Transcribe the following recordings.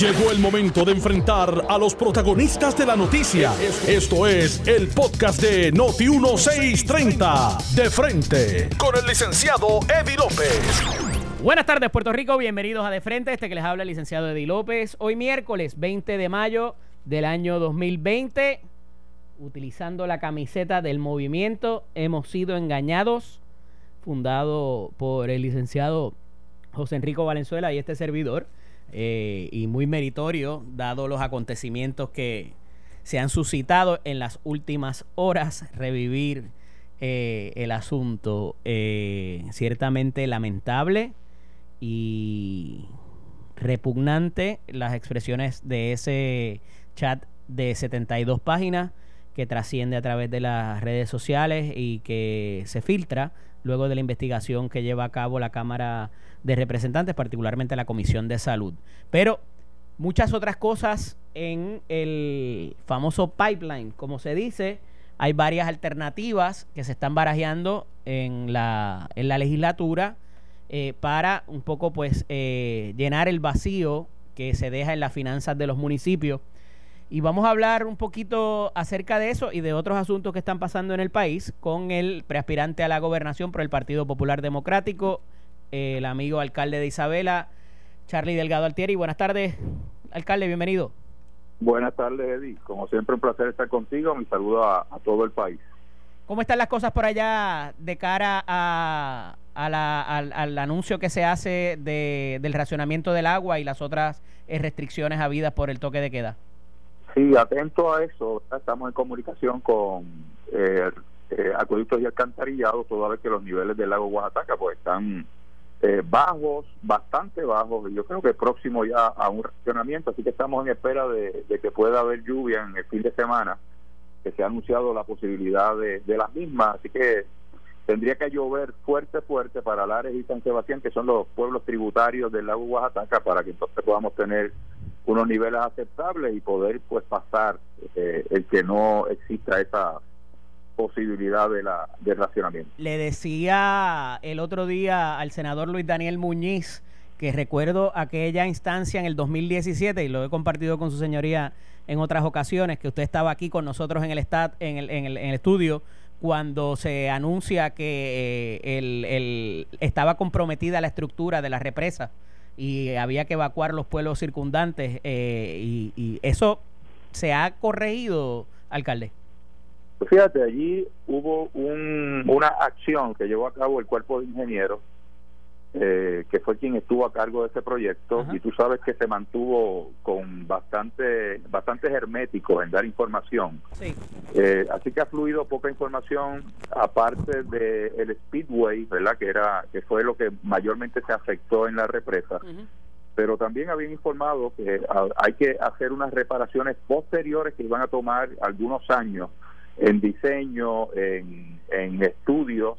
Llegó el momento de enfrentar a los protagonistas de la noticia. Esto es el podcast de Noti 1630. De frente con el licenciado Eddie López. Buenas tardes, Puerto Rico. Bienvenidos a De Frente. Este que les habla el licenciado Eddie López. Hoy miércoles 20 de mayo del año 2020. Utilizando la camiseta del movimiento Hemos sido engañados. Fundado por el licenciado José Enrico Valenzuela y este servidor. Eh, y muy meritorio, dado los acontecimientos que se han suscitado en las últimas horas, revivir eh, el asunto. Eh, ciertamente lamentable y repugnante las expresiones de ese chat de 72 páginas que trasciende a través de las redes sociales y que se filtra luego de la investigación que lleva a cabo la Cámara de Representantes, particularmente la Comisión de Salud. Pero muchas otras cosas en el famoso pipeline, como se dice, hay varias alternativas que se están barajeando en la, en la legislatura eh, para un poco pues eh, llenar el vacío que se deja en las finanzas de los municipios y vamos a hablar un poquito acerca de eso y de otros asuntos que están pasando en el país con el preaspirante a la gobernación por el Partido Popular Democrático, el amigo alcalde de Isabela, Charlie Delgado Altieri. Buenas tardes, alcalde, bienvenido. Buenas tardes, Eddie. Como siempre, un placer estar contigo. Mi saludo a, todo el país. ¿Cómo están las cosas por allá de cara a, al, anuncio que se hace de, del racionamiento del agua y las otras eh, restricciones habidas por el toque de queda? Sí, atento a eso. Estamos en comunicación con eh, eh, acueductos y alcantarillados, toda vez que los niveles del lago Oaxaca pues están eh, bajos, bastante bajos, y yo creo que próximo ya a un racionamiento, así que estamos en espera de, que pueda haber lluvia en el fin de semana, que se ha anunciado la posibilidad de, de las mismas, así que tendría que llover fuerte, fuerte para Lares y San Sebastián, que son los pueblos tributarios del lago Oaxaca, para que entonces podamos tener unos niveles aceptables y poder pues pasar eh, el que no exista esa posibilidad de la de racionamiento. Le decía el otro día al senador Luis Daniel Muñiz que recuerdo aquella instancia en el 2017 y lo he compartido con su señoría en otras ocasiones que usted estaba aquí con nosotros en el stat, en el, en el, estudio cuando se anuncia que eh, el, el, estaba comprometida la estructura de la represa y había que evacuar los pueblos circundantes eh, y, eso se ha corregido, alcalde. Pues fíjate, allí hubo un, una acción que llevó a cabo el cuerpo de ingenieros eh, que fue quien estuvo a cargo de este proyecto y tú sabes que se mantuvo con bastante bastante hermético en dar información. Eh, así que ha fluido poca información aparte de el speedway verdad que era que fue lo que mayormente se afectó en la represa. Pero también habían informado que hay que hacer unas reparaciones posteriores que iban a tomar algunos años en diseño en, en estudios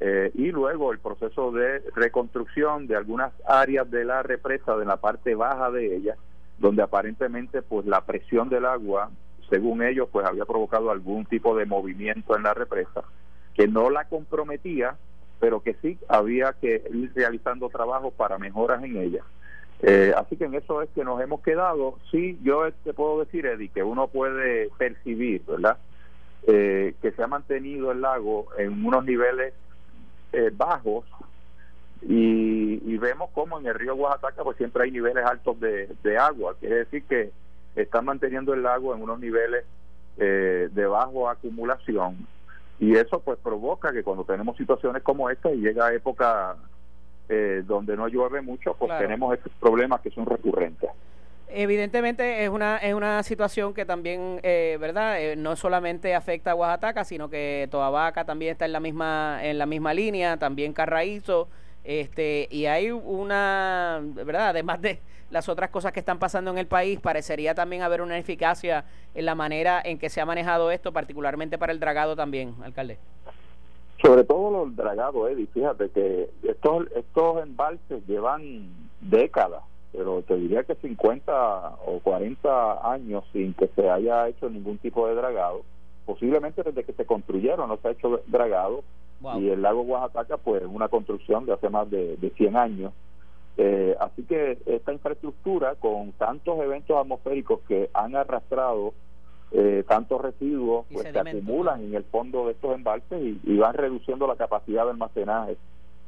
eh, y luego el proceso de reconstrucción de algunas áreas de la represa, de la parte baja de ella, donde aparentemente pues la presión del agua, según ellos, pues había provocado algún tipo de movimiento en la represa, que no la comprometía, pero que sí había que ir realizando trabajo para mejoras en ella. Eh, así que en eso es que nos hemos quedado. Sí, yo te puedo decir, Eddie, que uno puede percibir, ¿verdad? Eh, que se ha mantenido el lago en unos niveles eh, bajos y, vemos como en el río Oaxaca pues siempre hay niveles altos de, agua, quiere decir que están manteniendo el lago en unos niveles eh, de bajo acumulación. Y eso pues provoca que cuando tenemos situaciones como esta y llega época eh, donde no llueve mucho pues tenemos estos problemas que son recurrentes evidentemente es una es una situación que también eh, verdad eh, no solamente afecta a Oaxaca sino que Toda Vaca también está en la misma en la misma línea también Carraízo este y hay una verdad además de las otras cosas que están pasando en el país parecería también haber una eficacia en la manera en que se ha manejado esto particularmente para el dragado también alcalde. Sobre todo los dragados Eddie fíjate que estos estos embalses llevan décadas pero te diría que 50 o 40 años sin que se haya hecho ningún tipo de dragado, posiblemente desde que se construyeron no se ha hecho dragado. Y el lago Oaxaca pues es una construcción de hace más de, de 100 años. Eh, así que esta infraestructura, con tantos eventos atmosféricos que han arrastrado eh, tantos residuos, pues se acumulan en el fondo de estos embalses y, van reduciendo la capacidad de almacenaje.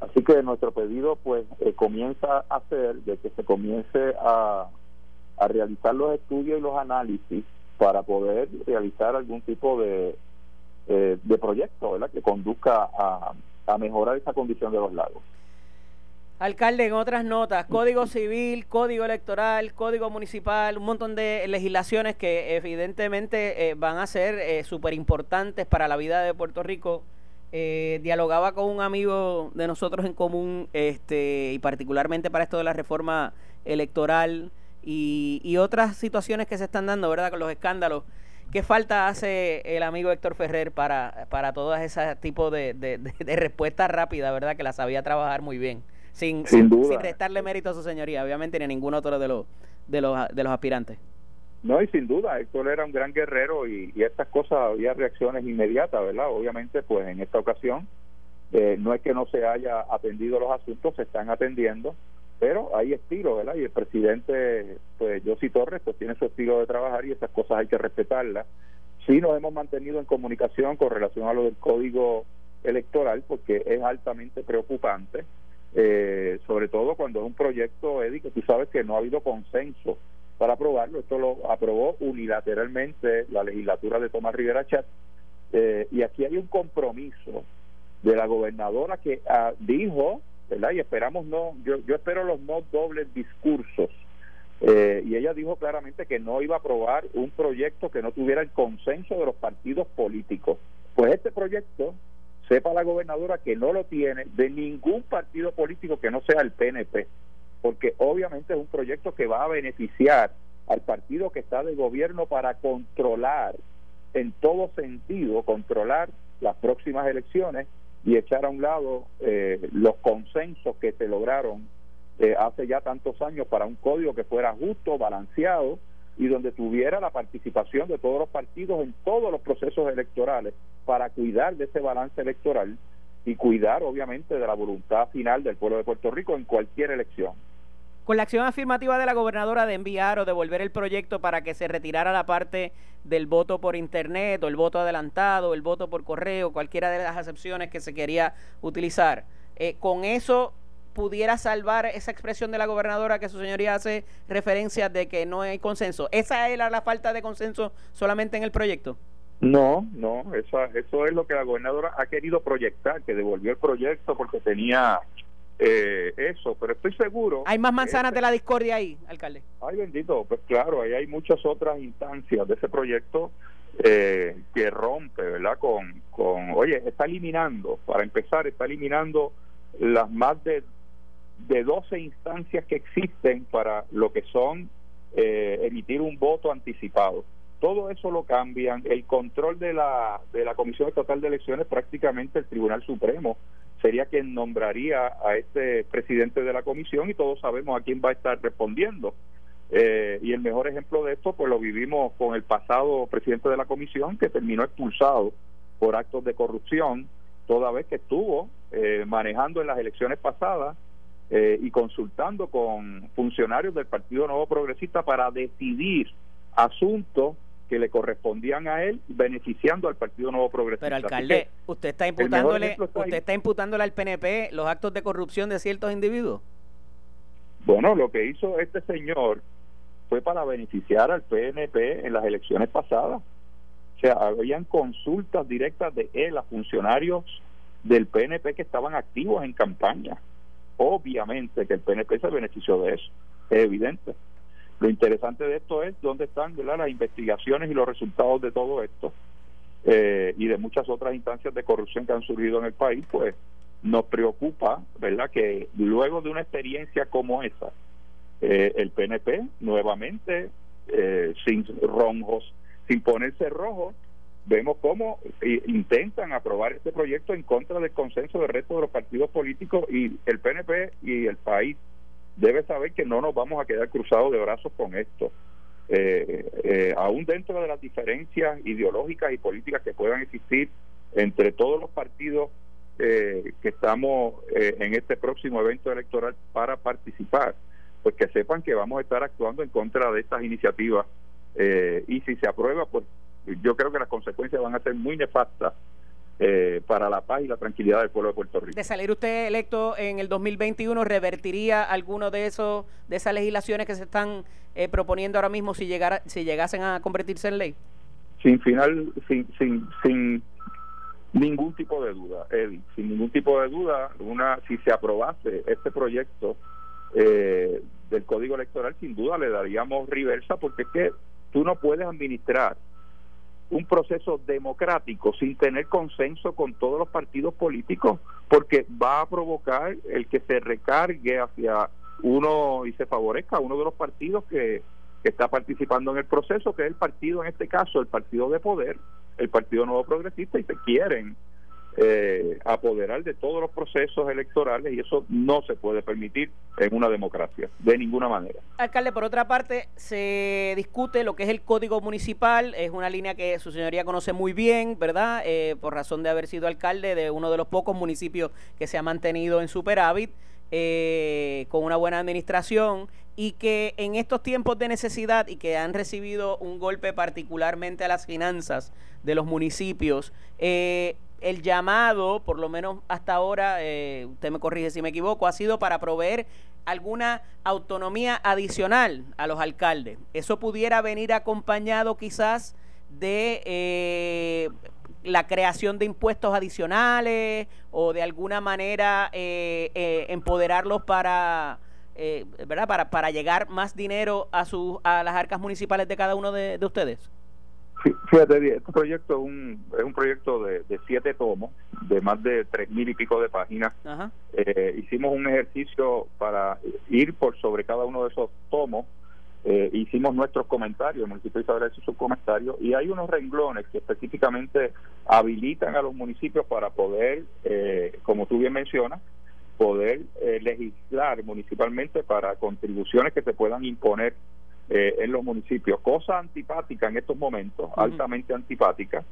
Así que nuestro pedido, pues, eh, comienza a ser de que se comience a, a realizar los estudios y los análisis para poder realizar algún tipo de, eh, de proyecto, ¿verdad? Que conduzca a, a mejorar esa condición de los lagos. Alcalde, en otras notas, Código Civil, Código Electoral, Código Municipal, un montón de legislaciones que evidentemente eh, van a ser eh, súper importantes para la vida de Puerto Rico. Eh, dialogaba con un amigo de nosotros en común, este, y particularmente para esto de la reforma electoral y, y otras situaciones que se están dando, ¿verdad? Con los escándalos. ¿Qué falta hace el amigo Héctor Ferrer para, para todas esas tipos de, de, de respuestas rápidas, ¿verdad? Que las sabía trabajar muy bien sin, sin, restarle mérito a su señoría, obviamente, ni a ningún otro de los, de los, de los aspirantes. No, y sin duda, Héctor era un gran guerrero y, estas cosas había reacciones inmediatas, ¿verdad? Obviamente, pues en esta ocasión eh, no es que no se haya atendido los asuntos, se están atendiendo, pero hay estilo, ¿verdad? Y el presidente, pues José Torres, pues tiene su estilo de trabajar y esas cosas hay que respetarlas. Sí nos hemos mantenido en comunicación con relación a lo del código electoral porque es altamente preocupante eh, sobre todo cuando es un proyecto, Eddie, que tú sabes que no ha habido consenso para aprobarlo. Esto lo aprobó unilateralmente la legislatura de Tomás Rivera Chat. Eh, y aquí hay un compromiso de la gobernadora que ah, dijo, ¿verdad? Y esperamos no, yo, yo espero los no dobles discursos. Eh, y ella dijo claramente que no iba a aprobar un proyecto que no tuviera el consenso de los partidos políticos. Pues este proyecto sepa la gobernadora que no lo tiene de ningún partido político que no sea el PNP, porque obviamente es un proyecto que va a beneficiar al partido que está de gobierno para controlar en todo sentido, controlar las próximas elecciones y echar a un lado eh, los consensos que se lograron eh, hace ya tantos años para un código que fuera justo, balanceado y donde tuviera la participación de todos los partidos en todos los procesos electorales para cuidar de ese balance electoral y cuidar obviamente de la voluntad final del pueblo de Puerto Rico en cualquier elección. Con la acción afirmativa de la gobernadora de enviar o devolver el proyecto para que se retirara la parte del voto por internet o el voto adelantado, el voto por correo, cualquiera de las excepciones que se quería utilizar, eh, con eso pudiera salvar esa expresión de la gobernadora que su señoría hace referencia de que no hay consenso. ¿Esa era la falta de consenso solamente en el proyecto? No, no, eso, eso es lo que la gobernadora ha querido proyectar, que devolvió el proyecto porque tenía eh, eso, pero estoy seguro... ¿Hay más manzanas de la discordia ahí, alcalde? Ay, bendito, pues claro, ahí hay muchas otras instancias de ese proyecto eh, que rompe, ¿verdad? Con, con, oye, está eliminando, para empezar, está eliminando las más de de 12 instancias que existen para lo que son eh, emitir un voto anticipado. Todo eso lo cambian. El control de la, de la Comisión Estatal de Elecciones, prácticamente el Tribunal Supremo, sería quien nombraría a este presidente de la comisión y todos sabemos a quién va a estar respondiendo. Eh, y el mejor ejemplo de esto, pues lo vivimos con el pasado presidente de la comisión que terminó expulsado por actos de corrupción, toda vez que estuvo eh, manejando en las elecciones pasadas eh, y consultando con funcionarios del Partido Nuevo Progresista para decidir asuntos que le correspondían a él beneficiando al Partido Nuevo Progresista. Pero alcalde, usted está imputándole usted está imputándole al PNP los actos de corrupción de ciertos individuos. Bueno, lo que hizo este señor fue para beneficiar al PNP en las elecciones pasadas. O sea, habían consultas directas de él a funcionarios del PNP que estaban activos en campaña obviamente que el PNP se benefició de eso, es evidente. Lo interesante de esto es dónde están las investigaciones y los resultados de todo esto eh, y de muchas otras instancias de corrupción que han surgido en el país, pues nos preocupa, ¿verdad?, que luego de una experiencia como esa, eh, el PNP nuevamente, eh, sin ronjos, sin ponerse rojo, vemos cómo intentan aprobar este proyecto en contra del consenso del resto de los partidos políticos y el PNP y el país debe saber que no nos vamos a quedar cruzados de brazos con esto. Eh, eh, aún dentro de las diferencias ideológicas y políticas que puedan existir entre todos los partidos que estamos en este próximo evento electoral para participar, pues que sepan que vamos a estar actuando en contra de estas iniciativas y si se aprueba, pues yo creo que las consecuencias van a ser muy nefastas eh, para la paz y la tranquilidad del pueblo de Puerto Rico. De salir usted electo en el 2021, ¿revertiría alguno de esos de esas legislaciones que se están eh, proponiendo ahora mismo si llegara si llegasen a convertirse en ley? Sin final, sin sin sin ningún tipo de duda, Eddie, sin ningún tipo de duda, una si se aprobase este proyecto eh, del Código Electoral, sin duda le daríamos reversa porque es que tú no puedes administrar un proceso democrático sin tener consenso con todos los partidos políticos, porque va a provocar el que se recargue hacia uno y se favorezca a uno de los partidos que, que está participando en el proceso, que es el partido, en este caso, el partido de poder, el Partido Nuevo Progresista, y se quieren eh, apoderar de todos los procesos electorales y eso no se puede permitir en una democracia, de ninguna manera. Alcalde, por otra parte, se discute lo que es el código municipal, es una línea que su señoría conoce muy bien, ¿verdad? Eh, por razón de haber sido alcalde de uno de los pocos municipios que se ha mantenido en superávit. Eh, con una buena administración y que en estos tiempos de necesidad y que han recibido un golpe particularmente a las finanzas de los municipios, eh, el llamado, por lo menos hasta ahora, eh, usted me corrige si me equivoco, ha sido para proveer alguna autonomía adicional a los alcaldes. Eso pudiera venir acompañado quizás de eh, la creación de impuestos adicionales o de alguna manera eh, empoderarlos para... ¿verdad? Para, para llegar más dinero a, sus a las arcas municipales de cada uno de ustedes. Fíjate, este proyecto es un, es un proyecto de, siete tomos, de más de tres mil y pico de páginas. Eh, hicimos un ejercicio para ir por sobre cada uno de esos tomos. Eh, hicimos nuestros comentarios, el municipio de Isabel hizo sus comentarios, y hay unos renglones que específicamente habilitan a los municipios para poder, eh, como tú bien mencionas, poder legislar municipalmente para contribuciones que se puedan imponer eh, en los municipios, cosa antipática en estos momentos, altamente antipática,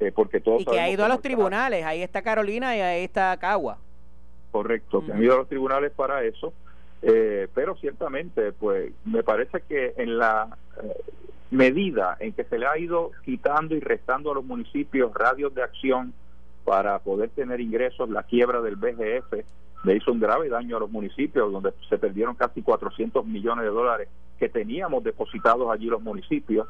eh, porque todos... Y que ha ido a los tribunales, ahí está Carolina y ahí está Cagua. Correcto, que han ido a los tribunales para eso, eh, pero ciertamente, pues me parece que en la medida en que se le ha ido quitando y restando a los municipios radios de acción para poder tener ingresos, la quiebra del BGF le hizo un grave daño a los municipios, donde se perdieron casi 400 millones de dólares que teníamos depositados allí los municipios.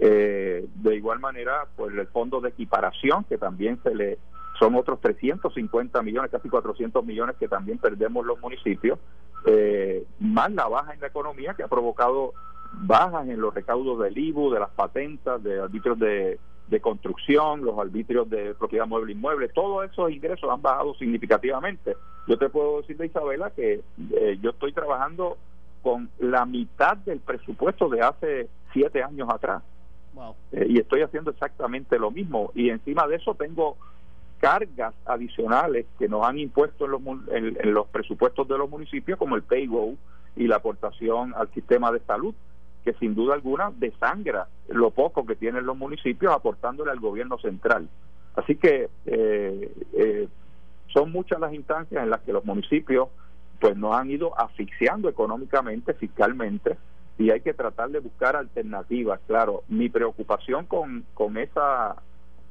Eh, de igual manera, pues el fondo de equiparación, que también se le son otros 350 millones, casi 400 millones que también perdemos los municipios, eh, más la baja en la economía que ha provocado bajas en los recaudos del IBU, de las patentas, de arbitrios de, de construcción, los arbitrios de propiedad mueble inmueble, todos esos ingresos han bajado significativamente. Yo te puedo decir de Isabela que eh, yo estoy trabajando con la mitad del presupuesto de hace siete años atrás. Eh, y estoy haciendo exactamente lo mismo. Y encima de eso tengo cargas adicionales que nos han impuesto en los, en, los presupuestos de los municipios, como el payroll y la aportación al sistema de salud, que sin duda alguna desangra lo poco que tienen los municipios aportándole al gobierno central. Así que eh, eh, son muchas las instancias en las que los municipios pues nos han ido asfixiando económicamente, fiscalmente, y hay que tratar de buscar alternativas. Claro, mi preocupación con, con esa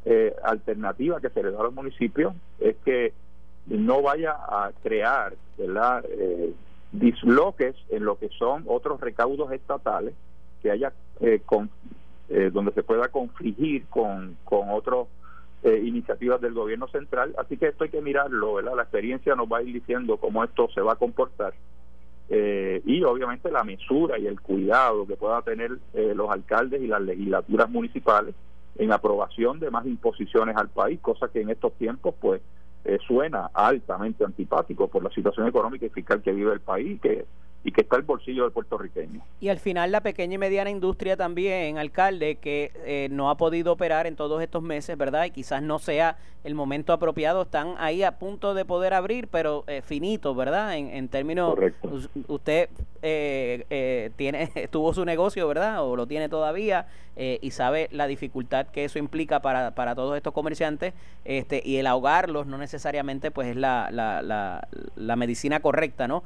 eh, alternativa que se le da a los municipios es que no vaya a crear ¿verdad? Eh, disloques en lo que son otros recaudos estatales, que haya eh, con, eh, donde se pueda confligir con, con otros eh, iniciativas del gobierno central. Así que esto hay que mirarlo, ¿verdad? La experiencia nos va a ir diciendo cómo esto se va a comportar. Eh, y obviamente la mesura y el cuidado que puedan tener eh, los alcaldes y las legislaturas municipales en aprobación de más imposiciones al país, cosa que en estos tiempos pues suena altamente antipático por la situación económica y fiscal que vive el país, que y que está el bolsillo del puertorriqueño. Y al final la pequeña y mediana industria también, alcalde, que eh, no ha podido operar en todos estos meses, ¿verdad? Y quizás no sea el momento apropiado, están ahí a punto de poder abrir, pero eh, finito, ¿verdad? En, en términos, usted eh, eh, tiene, tuvo su negocio, ¿verdad? O lo tiene todavía eh, y sabe la dificultad que eso implica para, para todos estos comerciantes este, y el ahogarlos no necesariamente pues es la, la, la, la medicina correcta, ¿no?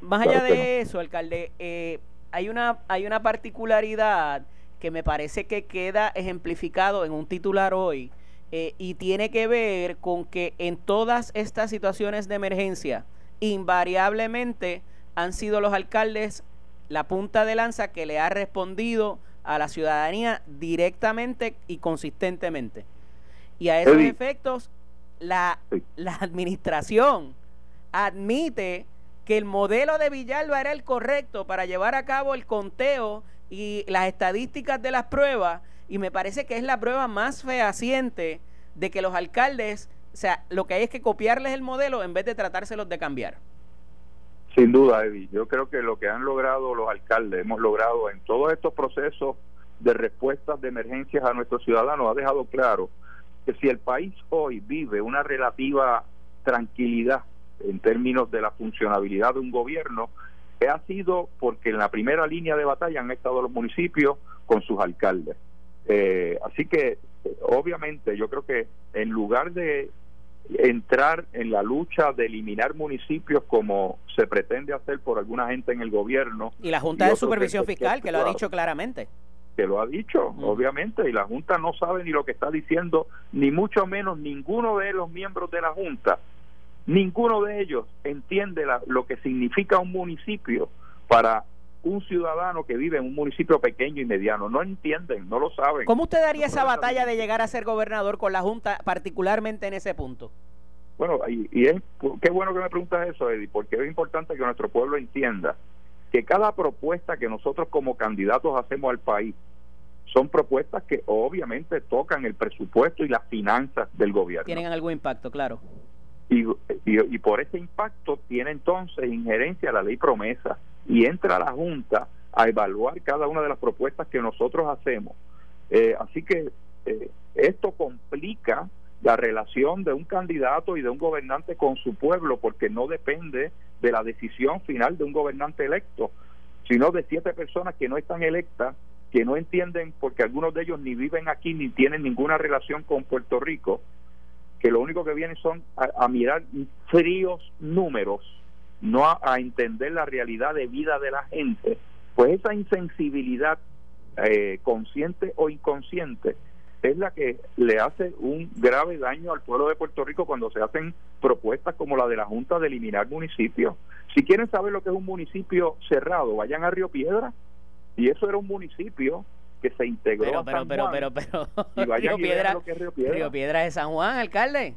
más allá de eso, alcalde, hay, una, hay una particularidad que me parece que queda ejemplificado en un titular hoy y tiene que ver con que en todas estas situaciones de emergencia, invariablemente han sido los alcaldes la punta de lanza que le ha respondido a la ciudadanía directamente y consistentemente. Y a esos efectos, la, la administración admite que el modelo de Villalba era el correcto para llevar a cabo el conteo y las estadísticas de las pruebas, y me parece que es la prueba más fehaciente de que los alcaldes, o sea, lo que hay es que copiarles el modelo en vez de tratárselos de cambiar. Sin duda, Eddie. Yo creo que lo que han logrado los alcaldes, hemos logrado en todos estos procesos de respuestas de emergencias a nuestros ciudadanos, ha dejado claro que si el país hoy vive una relativa tranquilidad en términos de la funcionabilidad de un gobierno, ha sido porque en la primera línea de batalla han estado los municipios con sus alcaldes. Eh, así que, obviamente, yo creo que en lugar de entrar en la lucha de eliminar municipios como se pretende hacer por alguna gente en el gobierno. Y la Junta de Supervisión Fiscal, que lo ha dicho claramente. Que lo ha dicho, mm. obviamente, y la Junta no sabe ni lo que está diciendo, ni mucho menos ninguno de los miembros de la Junta, ninguno de ellos entiende lo que significa un municipio para un ciudadano que vive en un municipio pequeño y mediano. No entienden, no lo saben. ¿Cómo usted daría esa batalla de llegar a ser gobernador con la Junta, particularmente en ese punto? Bueno, y, es, qué bueno que me preguntas eso, Eddie, porque es importante que nuestro pueblo entienda que cada propuesta que nosotros como candidatos hacemos al país son propuestas que obviamente tocan el presupuesto y las finanzas del gobierno. Tienen algún impacto, claro. Y, por ese impacto tiene entonces injerencia la ley promesa y entra la Junta a evaluar cada una de las propuestas que nosotros hacemos. Eh, así que eh, esto complica la relación de un candidato y de un gobernante con su pueblo porque no depende de la decisión final de un gobernante electo, sino de siete personas que no están electas, que no entienden porque algunos de ellos ni viven aquí ni tienen ninguna relación con Puerto Rico que lo único que vienen son a, mirar fríos números, no a, entender la realidad de vida de la gente, pues esa insensibilidad eh, consciente o inconsciente es la que le hace un grave daño al pueblo de Puerto Rico cuando se hacen propuestas como la de la Junta de eliminar municipios. Si quieren saber lo que es un municipio cerrado, vayan a Río Piedra, y eso era un municipio que se integró pero, pero, pero, pero, pero, Río, Piedra, Río Piedra, es San Juan, alcalde.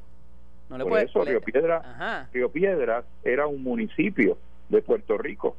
No le Por eso, Río Piedra, Río Piedra era un municipio de Puerto Rico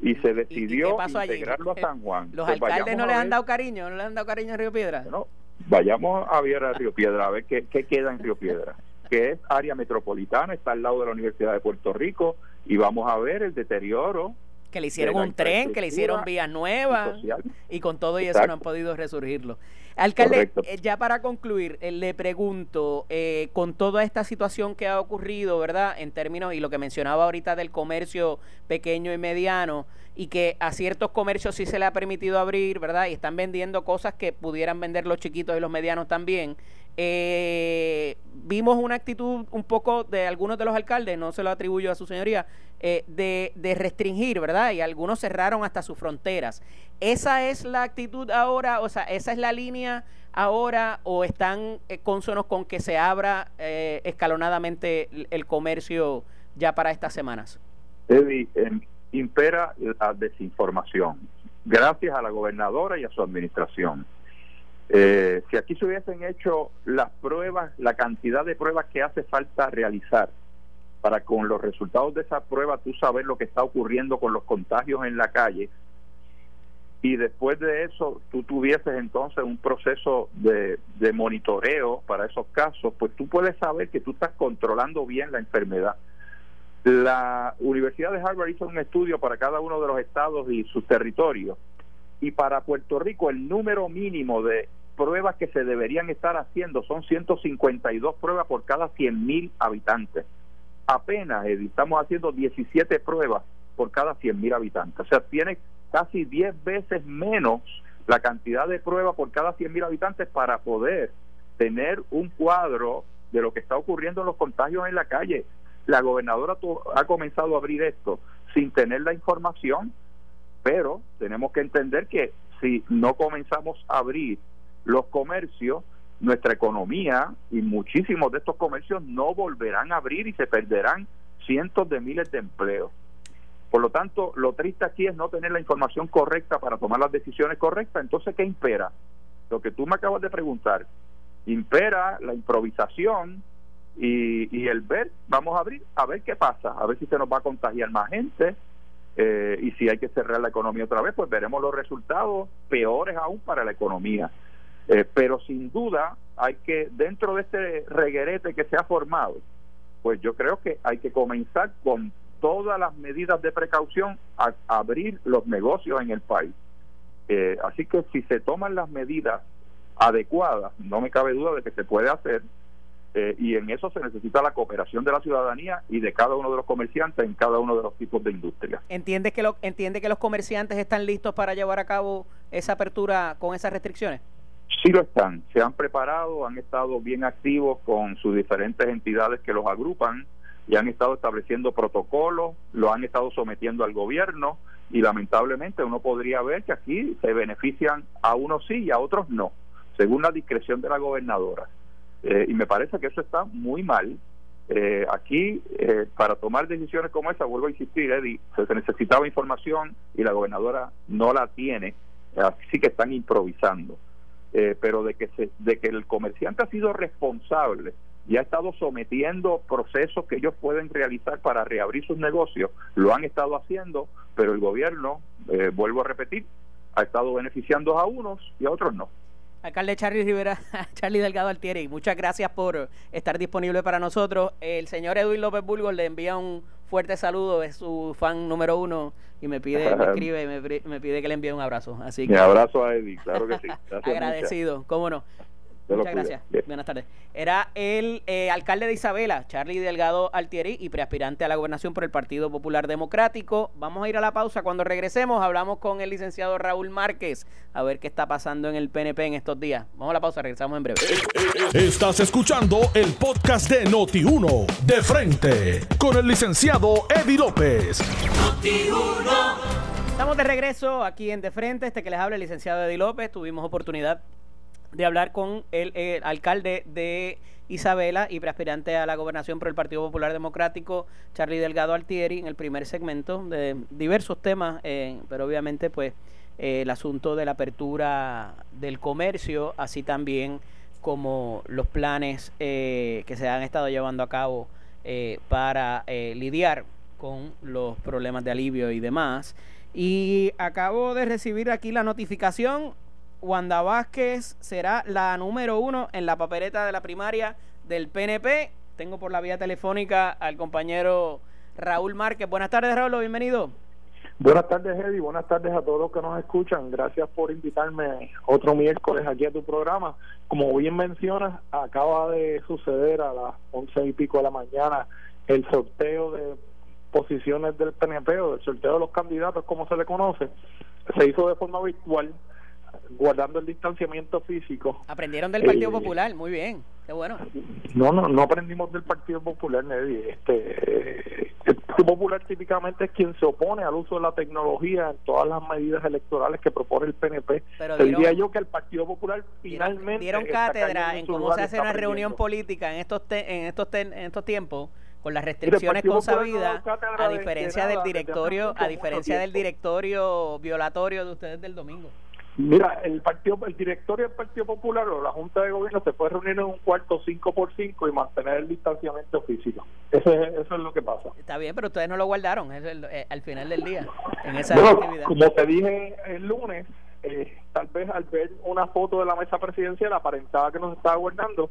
y se decidió integrarlo a San Juan. ¿Los pues alcaldes no les han dado cariño? ¿No les han dado cariño a Río Piedra? No, vayamos a ver a Río Piedra, a ver qué, qué queda en Río Piedra, que es área metropolitana, está al lado de la Universidad de Puerto Rico, y vamos a ver el deterioro que le hicieron un tren, que le hicieron vías nuevas y con todo y eso no han podido resurgirlo. Alcalde, eh, ya para concluir, eh, le pregunto, eh, con toda esta situación que ha ocurrido, ¿verdad? En términos, y lo que mencionaba ahorita del comercio pequeño y mediano, y que a ciertos comercios sí se le ha permitido abrir, ¿verdad? Y están vendiendo cosas que pudieran vender los chiquitos y los medianos también. Eh, vimos una actitud un poco de algunos de los alcaldes, no se lo atribuyo a su señoría, eh, de, de, restringir, ¿verdad? Y algunos cerraron hasta sus fronteras. ¿Esa es la actitud ahora? O sea, ¿esa es la línea ahora o están eh, cónsonos con que se abra eh, escalonadamente el, comercio ya para estas semanas? Eddie, impera la desinformación, gracias a la gobernadora y a su administración eh, si aquí se hubiesen hecho las pruebas, la cantidad de pruebas que hace falta realizar para con los resultados de esa prueba tú saber lo que está ocurriendo con los contagios en la calle y después de eso tú tuvieses entonces un proceso de, de monitoreo para esos casos, pues tú puedes saber que tú estás controlando bien la enfermedad. La Universidad de Harvard hizo un estudio para cada uno de los estados y sus territorios y para Puerto Rico el número mínimo de pruebas que se deberían estar haciendo son 152 pruebas por cada 100 mil habitantes. Apenas estamos haciendo 17 pruebas por cada 100.000 habitantes. O sea, tiene casi 10 veces menos la cantidad de pruebas por cada 100.000 habitantes para poder tener un cuadro de lo que está ocurriendo en los contagios en la calle. La gobernadora ha comenzado a abrir esto sin tener la información, pero tenemos que entender que si no comenzamos a abrir los comercios, nuestra economía y muchísimos de estos comercios no volverán a abrir y se perderán cientos de miles de empleos. Por lo tanto, lo triste aquí es no tener la información correcta para tomar las decisiones correctas. Entonces, ¿qué impera? Lo que tú me acabas de preguntar, impera la improvisación y, el ver, vamos a abrir, a ver qué pasa, a ver si se nos va a contagiar más gente eh, y si hay que cerrar la economía otra vez, pues veremos los resultados peores aún para la economía. Eh, pero sin duda hay que, dentro de este reguerete que se ha formado, pues yo creo que hay que comenzar con todas las medidas de precaución a, abrir los negocios en el país. Eh, así que si se toman las medidas adecuadas, no me cabe duda de que se puede hacer, eh, y en eso se necesita la cooperación de la ciudadanía y de cada uno de los comerciantes en cada uno de los tipos de industria. ¿Entiende que, lo, ¿Entiende que los comerciantes están listos para llevar a cabo esa apertura con esas restricciones? Sí lo están, se han preparado, han estado bien activos con sus diferentes entidades que los agrupan y han estado estableciendo protocolos, lo han estado sometiendo al gobierno y lamentablemente uno podría ver que aquí se benefician a unos sí y a otros no, según la discreción de la gobernadora. Eh, y me parece que eso está muy mal. Eh, aquí, eh, para tomar decisiones como esa, vuelvo a insistir, Eddie, se necesitaba información y la gobernadora no la tiene, así que están improvisando. Pero de que, se, de que el comerciante ha sido responsable y ha estado sometiendo procesos que ellos pueden realizar para reabrir sus negocios, lo han estado haciendo, pero el gobierno, vuelvo a repetir, ha estado beneficiando a unos y a otros no. Alcalde Charlie Rivera, Charlie Delgado Altieri, muchas gracias por estar disponible para nosotros. El señor Edwin López Burgos le envía un fuerte saludo, es su fan número uno y me pide, me escribe, me, me pide que le envíe un abrazo. Así que, un abrazo a Edwin, claro que sí. agradecido, cómo no. Muchas gracias. Buenas tardes. Era el eh, alcalde de Isabela, Charlie Delgado Altieri, y preaspirante a la gobernación por el Partido Popular Democrático. Vamos a ir a la pausa. Cuando regresemos, hablamos con el licenciado Raúl Márquez a ver qué está pasando en el PNP en estos días. Vamos a la pausa, regresamos en breve. Estás escuchando el podcast de Noti1 de frente con el licenciado Eddie López. Estamos de regreso aquí en De Frente, este que les habla el licenciado Eddie López. Tuvimos oportunidad de hablar con el, alcalde de Isabela y preaspirante a la gobernación por el Partido Popular Democrático, Charlie Delgado Altieri, en el primer segmento de diversos temas, eh, pero obviamente pues eh, el asunto de la apertura del comercio, así también como los planes eh, que se han estado llevando a cabo para lidiar con los problemas de alivio y demás. Y acabo de recibir aquí la notificación Wanda Vázquez será la número uno en la papeleta de la primaria del PNP. Tengo por la vía telefónica al compañero Raúl Márquez. Buenas tardes, Raúl, bienvenido. Buenas tardes, Eddie. Buenas tardes a todos los que nos escuchan. Gracias por invitarme otro miércoles aquí a tu programa. Como bien mencionas, acaba de suceder a las once y pico de la mañana el sorteo de posiciones del PNP o el sorteo de los candidatos, como se le conoce. Se hizo de forma virtual guardando el distanciamiento físico. Aprendieron del Partido eh, Popular, muy bien, qué bueno. No, no, no aprendimos del Partido Popular, Neddy. Este, el Partido Popular típicamente es quien se opone al uso de la tecnología en todas las medidas electorales que propone el PNP. Pero diría yo que el Partido Popular finalmente dieron cátedra en, cómo se hace una reunión política en estos en estos en estos tiempos con las restricciones consabidas a diferencia del directorio a diferencia del directorio violatorio de ustedes del domingo Mira, el partido, el directorio del Partido Popular o la Junta de Gobierno se puede reunir en un cuarto 5 por 5 y mantener el distanciamiento físico. Eso es, eso es lo que pasa. Está bien, pero ustedes no lo guardaron es eh, al final del día, en esa actividad. Como te dije el lunes, eh, tal vez al ver una foto de la mesa presidencial aparentaba que nos estaba guardando,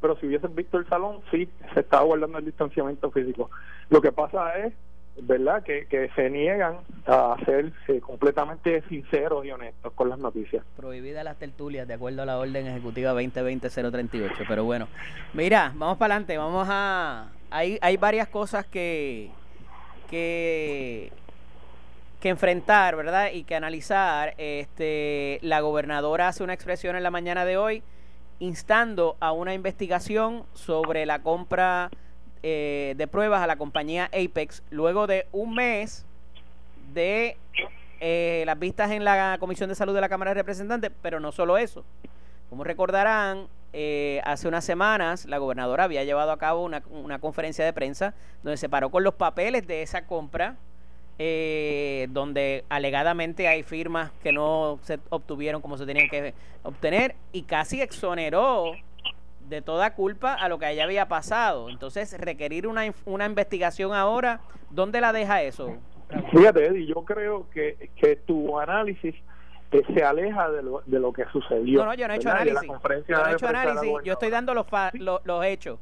pero si hubiesen visto el salón, sí, se estaba guardando el distanciamiento físico. Lo que pasa es ¿verdad? Que, que se niegan a ser eh, completamente sinceros y honestos con las noticias. Prohibida las tertulias de acuerdo a la orden ejecutiva 2020-038. Pero bueno, mira, vamos para adelante. Vamos a. Hay, hay varias cosas que, que que enfrentar, ¿verdad? Y que analizar. Este, la gobernadora hace una expresión en la mañana de hoy instando a una investigación sobre la compra eh, de pruebas a la compañía Apex luego de un mes de eh, las vistas en la Comisión de Salud de la Cámara de Representantes, pero no solo eso. Como recordarán, eh, hace unas semanas la gobernadora había llevado a cabo una, una conferencia de prensa donde se paró con los papeles de esa compra eh, donde alegadamente hay firmas que no se obtuvieron como se tenían que obtener y casi exoneró de toda culpa a lo que allá había pasado. Entonces, requerir una, una investigación ahora, ¿dónde la deja eso? Fíjate, Eddie, yo creo que, que tu análisis eh, se aleja de lo, de lo que sucedió. No, no, yo no he hecho análisis. Yo no he hecho análisis, yo estoy dando los, los hechos.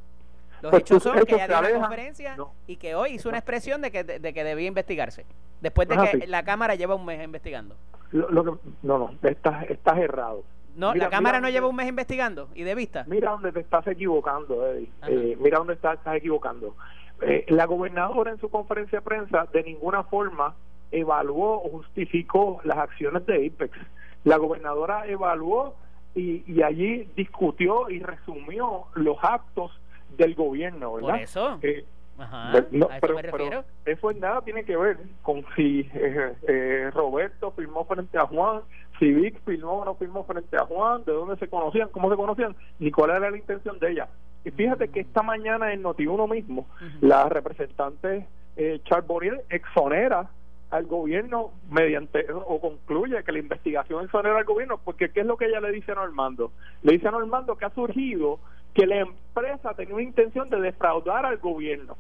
Los pues hechos son que ella dio una conferencia y que hoy hizo una expresión de que, de, que debía investigarse. Después de que la Cámara lleva un mes investigando. Lo, que, no, no, estás, estás errado. No, la Cámara no lleva un mes investigando y de vista. Mira dónde te estás equivocando, Eddie. Eh, mira dónde estás, estás equivocando. Eh, la gobernadora en su conferencia de prensa de ninguna forma evaluó o justificó las acciones de Apex. La gobernadora evaluó y, y allí discutió y resumió los actos del gobierno, ¿verdad? Por eso. Eh, Ajá, no, pero, pero, eso nada tiene que ver con si eh, eh, Roberto firmó frente a Juan, si Vic firmó o no firmó frente a Juan, de dónde se conocían, cómo se conocían, ni cuál era la intención de ella. Y fíjate que esta mañana en Notiuno mismo, la representante eh, Charbonnier exonera al gobierno mediante o concluye que la investigación exonera al gobierno porque qué es lo que ella le dice a Normando le dice a Normando que ha surgido que la empresa tenía una intención de defraudar al gobierno,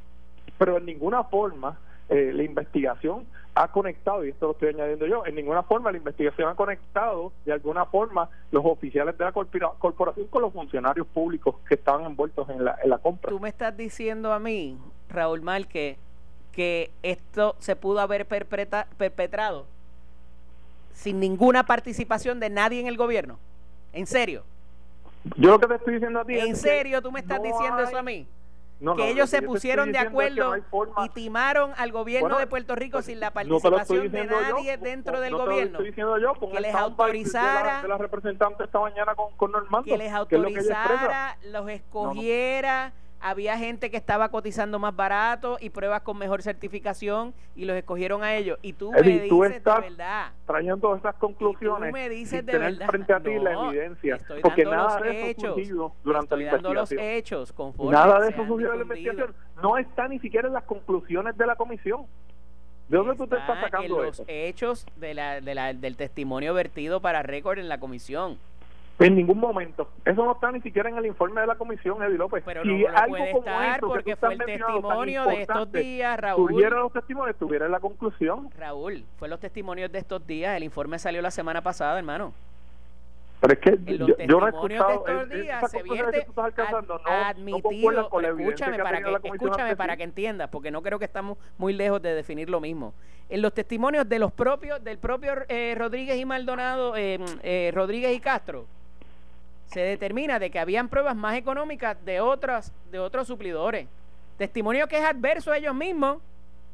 pero en ninguna forma eh, la investigación ha conectado, y esto lo estoy añadiendo yo, en ninguna forma la investigación ha conectado de alguna forma los oficiales de la corporación con los funcionarios públicos que estaban envueltos en la, en la compra. Tú me estás diciendo a mí, Raúl Márquez, que esto se pudo haber perpetrado sin ninguna participación de nadie en el gobierno. ¿En serio? Yo lo que te estoy diciendo a ti ¿En serio tú me estás diciendo eso a mí? Que ellos se pusieron de acuerdo y timaron al gobierno de Puerto Rico sin la participación de nadie dentro del gobierno. que les autorizara de la, representante esta mañana con, con que les autorizara, los escogiera había gente que estaba cotizando más barato y pruebas con mejor certificación y los escogieron a ellos. Y tú me dices tú estás de verdad. Trayendo esas conclusiones. tú me dices de verdad. frente a ti la evidencia. porque nada de eso hechos, durante la investigación. los hechos. Nada de eso sucedió en la investigación. No está ni siquiera en las conclusiones de la comisión. ¿De dónde tú te estás sacando en los hechos de la, de la, del testimonio vertido para récord en la comisión. En ningún momento. Eso no está ni siquiera en el informe de la comisión, Eddie López. Pero no, algo puede como estar porque fue el testimonio de estos días, Raúl. Tuviera los testimonios, estuviera en la conclusión. Raúl, fue los testimonios de estos días. El informe salió la semana pasada, hermano. Pero es que los yo, no he escuchado de estos días se vierte a, admitido, escúchame para que escúchame para que entiendas, porque no creo que estamos muy lejos de definir lo mismo. En los testimonios de los propios del propio eh, Rodríguez y Maldonado, eh, eh, Rodríguez y Castro, se determina de que habían pruebas más económicas de otras de otros suplidores. Testimonio que es adverso a ellos mismos,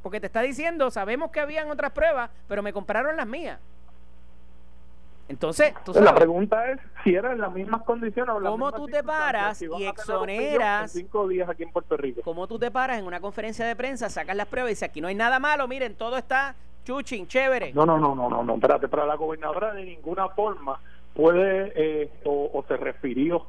porque te está diciendo, sabemos que habían otras pruebas, pero me compraron las mías. Entonces, ¿tú la pregunta es si eran las mismas condiciones o las ¿Cómo tú te paras y exoneras cinco días aquí en Puerto Rico? ¿Cómo tú te paras en una conferencia de prensa, sacas las pruebas y dices aquí no hay nada malo, miren, todo está chuching, chévere? No, no, no, no, no, no, espérate, para la gobernadora de ninguna forma puede eh, o, se refirió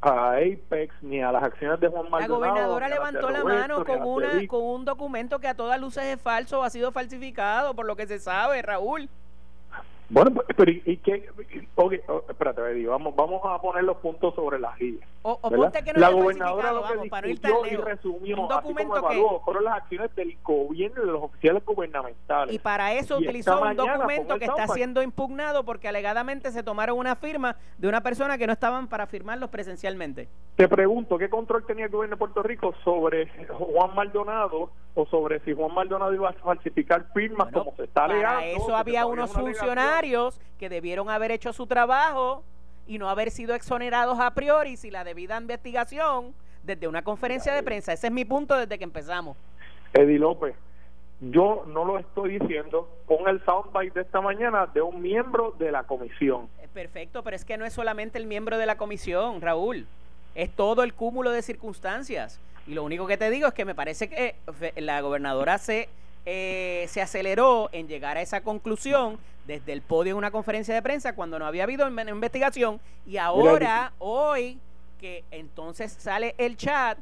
a Apex ni a las acciones de Juan Maldonado. La gobernadora levantó la mano con, una, con un documento que a todas luces es falso o ha sido falsificado, por lo que se sabe, Raúl. Bueno, pues, pero ¿y, qué? Okay, espérate, vamos, vamos a poner los puntos sobre las guías. O, o ponte que no la gobernadora lo que vamos, para y resumió, un documento así como evaluó, fueron las acciones del gobierno y de los oficiales gubernamentales. Y para eso utilizó un documento que está siendo impugnado porque alegadamente se tomaron una firma de una persona que no estaban para firmarlos presencialmente. Te pregunto, ¿qué control tenía el gobierno de Puerto Rico sobre Juan Maldonado o sobre si Juan Maldonado iba a falsificar firmas como se está alegando? Para eso había unos funcionarios que debieron haber hecho su trabajo y no haber sido exonerados a priori si la debida investigación desde una conferencia de prensa. Ese es mi punto desde que empezamos. Eddie López, yo no lo estoy diciendo, con el soundbite de esta mañana de un miembro de la comisión. Eh, perfecto, pero es que no es solamente el miembro de la comisión, Raúl, es todo el cúmulo de circunstancias. Y lo único que te digo es que me parece que la gobernadora se, eh, se aceleró en llegar a esa conclusión desde el podio en una conferencia de prensa cuando no había habido investigación y ahora, hoy, que entonces sale el chat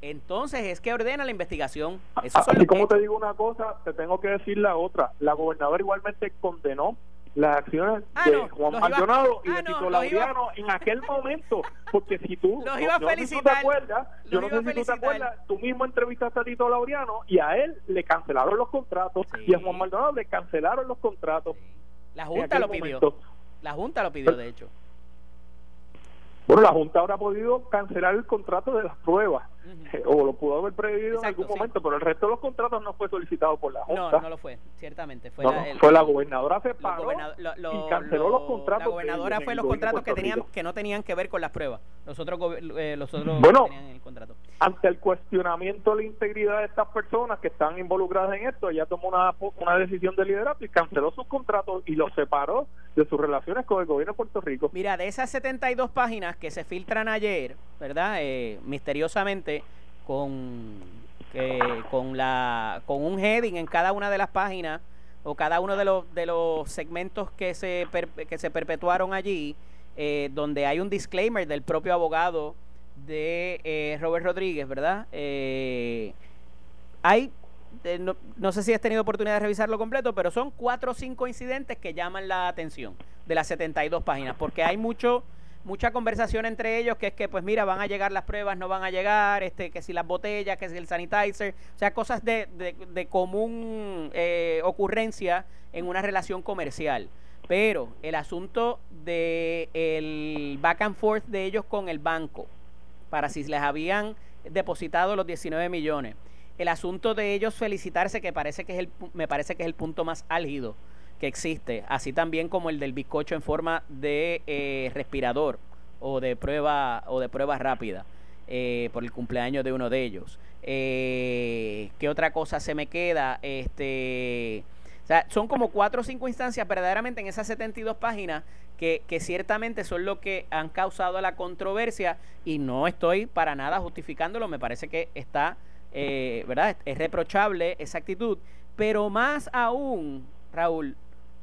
entonces es que ordena la investigación. Eso Así como te digo una cosa, te tengo que decir la otra. La gobernadora igualmente condenó las acciones ah, de Juan Maldonado y ah, de Tito Laureano en aquel momento, porque si tú, los iba a felicitar, tú te acuerdas, yo no sé si tú te acuerdas, tú mismo entrevistaste a Tito Laureano y a él le cancelaron los contratos y a Juan Maldonado le cancelaron los contratos. La Junta lo pidió. La Junta lo pidió, de hecho. Bueno, la Junta habrá podido cancelar el contrato de las pruebas, o lo pudo haber previsto en algún momento, pero el resto de los contratos no fue solicitado por la Junta. No, no lo fue, ciertamente. Fue, la, fue la gobernadora se paró y canceló los contratos. La gobernadora fue los contratos que tenían que no tenían que ver con las pruebas. Los otros, eh, los otros bueno, tenían el contrato. Ante el cuestionamiento de la integridad de estas personas que están involucradas en esto, ella tomó una, una decisión de liderazgo y canceló sus contratos y los separó de sus relaciones con el gobierno de Puerto Rico. Mira, de esas 72 páginas que se filtran ayer, ¿verdad? Eh, misteriosamente con, con, la, con un heading en cada una de las páginas o cada uno de los, de los segmentos que se, que se perpetuaron allí, eh, donde hay un disclaimer del propio abogado de eh, Robert Rodríguez, ¿verdad? hay no, no, sé si has tenido oportunidad de revisarlo completo, pero son cuatro o cinco incidentes que llaman la atención de las 72 páginas, porque hay mucho mucha conversación entre ellos que es que pues mira van a llegar las pruebas no van a llegar este que si las botellas que si el sanitizer o sea cosas de, de, común eh, ocurrencia en una relación comercial. Pero el asunto de el back and forth de ellos con el banco para si les habían depositado los 19 millones. El asunto de ellos felicitarse que parece que es el me parece que es el punto más álgido que existe, así también como el del bizcocho en forma de eh, respirador o de prueba o de prueba rápida eh, por el cumpleaños de uno de ellos. Eh, ¿Qué otra cosa se me queda? Este, o sea, son como cuatro o cinco instancias verdaderamente en esas 72 páginas que, que, ciertamente son lo que han causado la controversia y no estoy para nada justificándolo, me parece que está, ¿verdad? Es reprochable esa actitud, pero más aún, Raúl,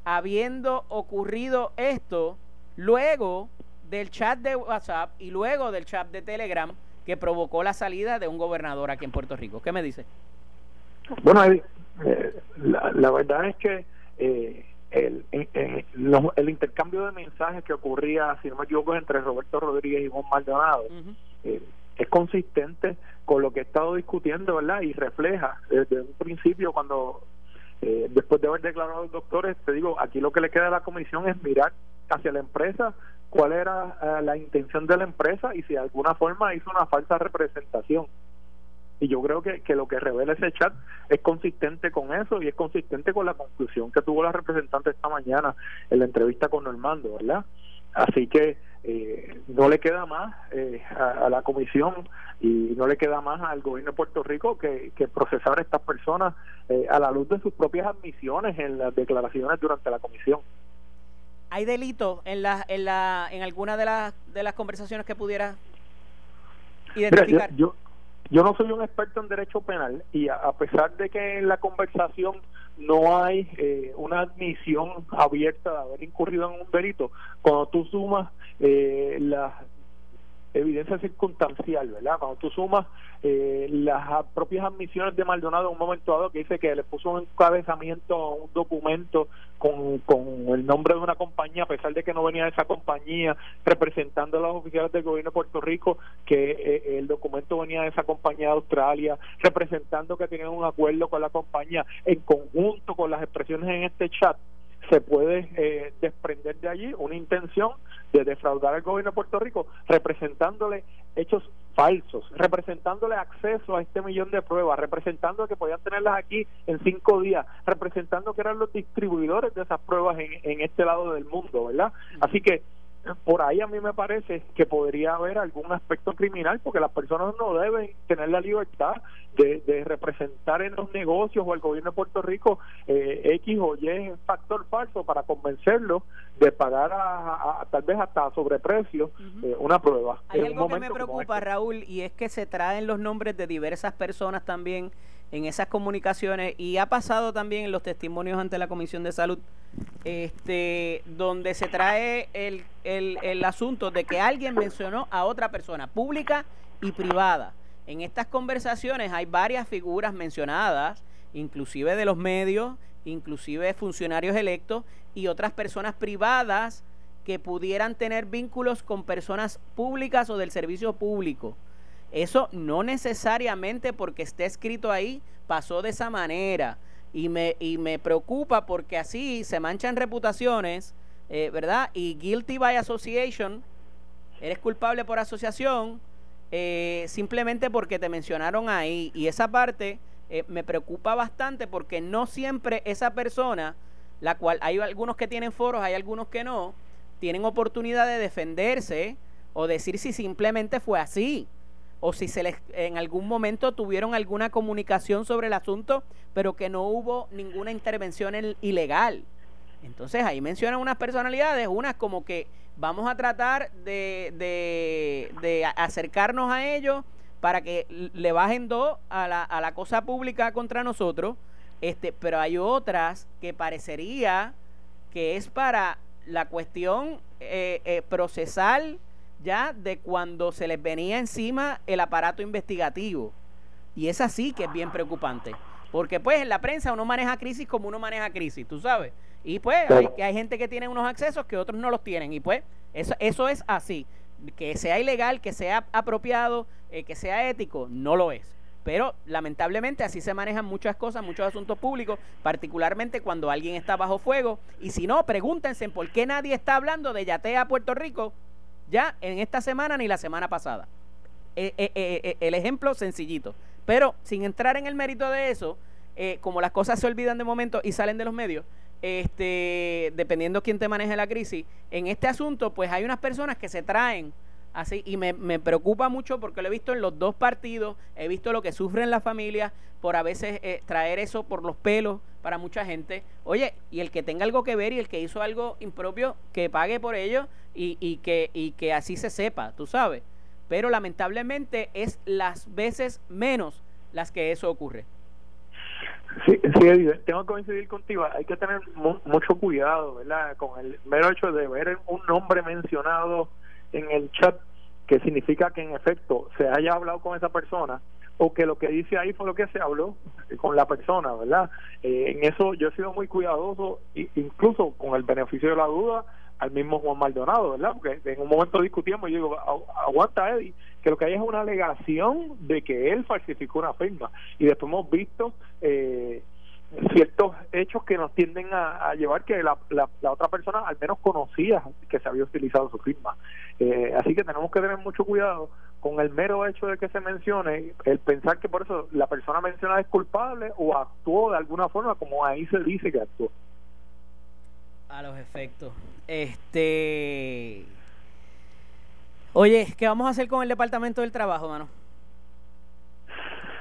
habiendo ocurrido esto luego del chat de WhatsApp y luego del chat de Telegram que provocó la salida de un gobernador aquí en Puerto Rico. ¿Qué me dice? Bueno, eh, la, verdad es que eh, el, el, intercambio de mensajes que ocurría, si no me equivoco, entre Roberto Rodríguez y Juan Maldonado, eh, es consistente con lo que he estado discutiendo, ¿verdad? Y refleja desde un principio cuando eh, después de haber declarado los doctores, te digo, aquí lo que le queda a la comisión es mirar hacia la empresa cuál era eh, la intención de la empresa y si de alguna forma hizo una falsa representación. Y yo creo que, que lo que revela ese chat es consistente con eso y es consistente con la conclusión que tuvo la representante esta mañana en la entrevista con Normando, ¿verdad? Así que eh, no le queda más eh, a, la comisión y no le queda más al gobierno de Puerto Rico que, procesar a estas personas eh, a la luz de sus propias admisiones en las declaraciones durante la comisión. ¿Hay delito en la, en la en alguna de las de las conversaciones que pudiera identificar? yo, yo no soy un experto en derecho penal y a, pesar de que en la conversación no hay eh, una admisión abierta de haber incurrido en un delito, cuando tú sumas eh, las evidencia circunstancial, ¿verdad? Cuando tú sumas eh, las propias admisiones de Maldonado en un momento dado que dice que le puso un encabezamiento a un documento con, con el nombre de una compañía, a pesar de que no venía de esa compañía, representando a los oficiales del gobierno de Puerto Rico, que eh, el documento venía de esa compañía de Australia, representando que tenían un acuerdo con la compañía en conjunto con las expresiones en este chat se puede eh, desprender de allí una intención de defraudar al gobierno de Puerto Rico representándole hechos falsos, representándole acceso a este millón de pruebas, representando que podían tenerlas aquí en cinco días, representando que eran los distribuidores de esas pruebas en, en este lado del mundo, ¿verdad? Así que por ahí a mí me parece que podría haber algún aspecto criminal porque las personas no deben tener la libertad de, representar en los negocios o el gobierno de Puerto Rico eh, X o Y factor falso para convencerlo de pagar a, tal vez hasta sobreprecio eh, una prueba. Hay algo que me preocupa, este. Raúl, y es que se traen los nombres de diversas personas también en esas comunicaciones y ha pasado también en los testimonios ante la Comisión de Salud, este, donde se trae el, el, el asunto de que alguien mencionó a otra persona, pública y privada. En estas conversaciones hay varias figuras mencionadas, inclusive de los medios, inclusive funcionarios electos y otras personas privadas que pudieran tener vínculos con personas públicas o del servicio público. Eso no necesariamente porque esté escrito ahí pasó de esa manera. Y me, y me preocupa porque así se manchan reputaciones, eh, ¿verdad? Y guilty by association, eres culpable por asociación, eh, simplemente porque te mencionaron ahí. Y esa parte eh, me preocupa bastante porque no siempre esa persona, la cual hay algunos que tienen foros, hay algunos que no, tienen oportunidad de defenderse o decir si simplemente fue así o si se les en algún momento tuvieron alguna comunicación sobre el asunto, pero que no hubo ninguna intervención ilegal. Entonces ahí mencionan unas personalidades, unas como que vamos a tratar de, de, acercarnos a ellos para que le bajen dos a la, a la cosa pública contra nosotros, este, pero hay otras que parecería que es para la cuestión eh, eh, procesal ya de cuando se les venía encima el aparato investigativo. Y es así que es bien preocupante. Porque pues en la prensa uno maneja crisis como uno maneja crisis, tú sabes. Y pues hay, hay gente que tiene unos accesos que otros no los tienen. Y pues eso, eso es así. Que sea ilegal, que sea apropiado, eh, que sea ético, no lo es. Pero lamentablemente así se manejan muchas cosas, muchos asuntos públicos, particularmente cuando alguien está bajo fuego. Y si no, pregúntense por qué nadie está hablando de Yatea Puerto Rico ya en esta semana ni la semana pasada. Eh, eh, eh, el ejemplo sencillito. Pero sin entrar en el mérito de eso, como las cosas se olvidan de momento y salen de los medios, este, dependiendo quién te maneje la crisis, en este asunto, pues hay unas personas que se traen así y me, me, preocupa mucho porque lo he visto en los dos partidos, he visto lo que sufren las familias por a veces traer eso por los pelos para mucha gente. Oye, y el que tenga algo que ver y el que hizo algo impropio, que pague por ello y, y, que, y que así se sepa, tú sabes. Pero lamentablemente es las veces menos las que eso ocurre. Sí, sí, tengo que coincidir contigo. Hay que tener mucho cuidado, ¿verdad? Con el mero hecho de ver un nombre mencionado en el chat, que significa que en efecto se haya hablado con esa persona o que lo que dice ahí fue lo que se habló con la persona, ¿verdad? Eh, en eso yo he sido muy cuidadoso, incluso con el beneficio de la duda, al mismo Juan Maldonado, ¿verdad? Porque en un momento discutíamos y digo, aguanta Eddie, que lo que hay es una alegación de que él falsificó una firma. Y después hemos visto eh, ciertos hechos que nos tienden a, llevar que la, la, otra persona al menos conocía que se había utilizado su firma. Eh, así que tenemos que tener mucho cuidado con el mero hecho de que se mencione, el pensar que por eso la persona mencionada es culpable o actuó de alguna forma como ahí se dice que actuó. A los efectos. Este. Oye, ¿qué vamos a hacer con el Departamento del Trabajo, mano?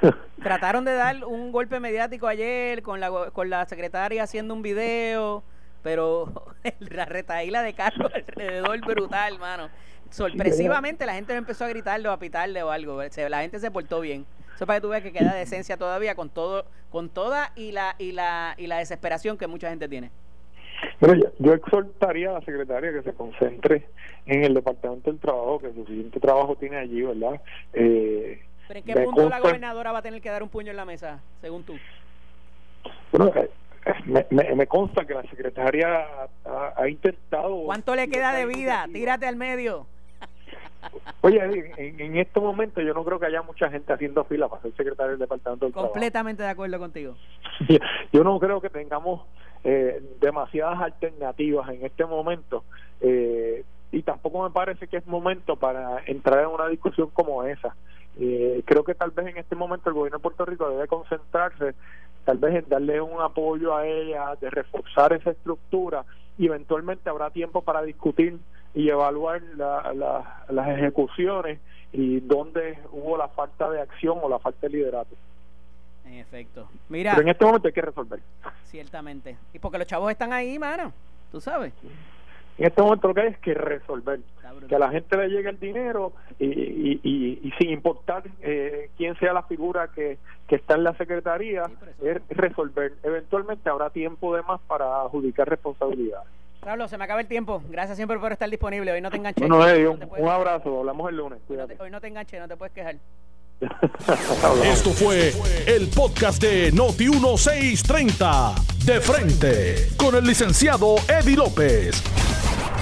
Trataron de dar un golpe mediático ayer con la, con la secretaria haciendo un video, pero la retaíla de Carlos alrededor brutal, mano. Sorpresivamente la gente no empezó a gritarle o a pitarle o algo. La gente se portó bien. Eso para que tú veas que queda de esencia todavía con todo, con toda y la, y la, y la desesperación que mucha gente tiene. Bueno, yo, exhortaría a la secretaria que se concentre en el Departamento del Trabajo, que suficiente trabajo tiene allí, ¿verdad? Eh, ¿Pero en qué punto la gobernadora va a tener que dar un puño en la mesa, según tú? Bueno, eh, me, me, consta que la secretaria ha, intentado... ¿Cuánto le queda de vida? Tírate al medio. Oye, en, en este momento yo no creo que haya mucha gente haciendo fila para ser secretario del Departamento del Completamente de acuerdo contigo. Yo no creo que tengamos eh, demasiadas alternativas en este momento eh, y tampoco me parece que es momento para entrar en una discusión como esa. Eh, creo que tal vez en este momento el gobierno de Puerto Rico debe concentrarse tal vez en darle un apoyo a ella, de reforzar esa estructura y eventualmente habrá tiempo para discutir y evaluar las ejecuciones y dónde hubo la falta de acción o la falta de liderato. En efecto. Mira. Pero en este momento hay que resolver. Ciertamente. Y porque los chavos están ahí, mano. Tú sabes. En este momento lo que hay es que resolver. Que a la gente le llegue el dinero y, y, sin importar eh, quién sea la figura que, que está en la secretaría, es resolver. Eventualmente habrá tiempo de más para adjudicar responsabilidades. Pablo, se me acaba el tiempo. Gracias siempre por estar disponible. Hoy no te enganché. Bueno, un, abrazo. Hablamos el lunes. Hoy no te enganché, no te puedes quejar. Esto fue el podcast de Noti1630. De frente. Con el licenciado Eddie López.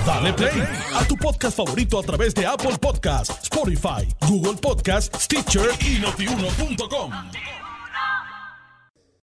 Dale play a tu podcast favorito a través de Apple Podcasts, Spotify, Google Podcasts, Stitcher y notiuno.com.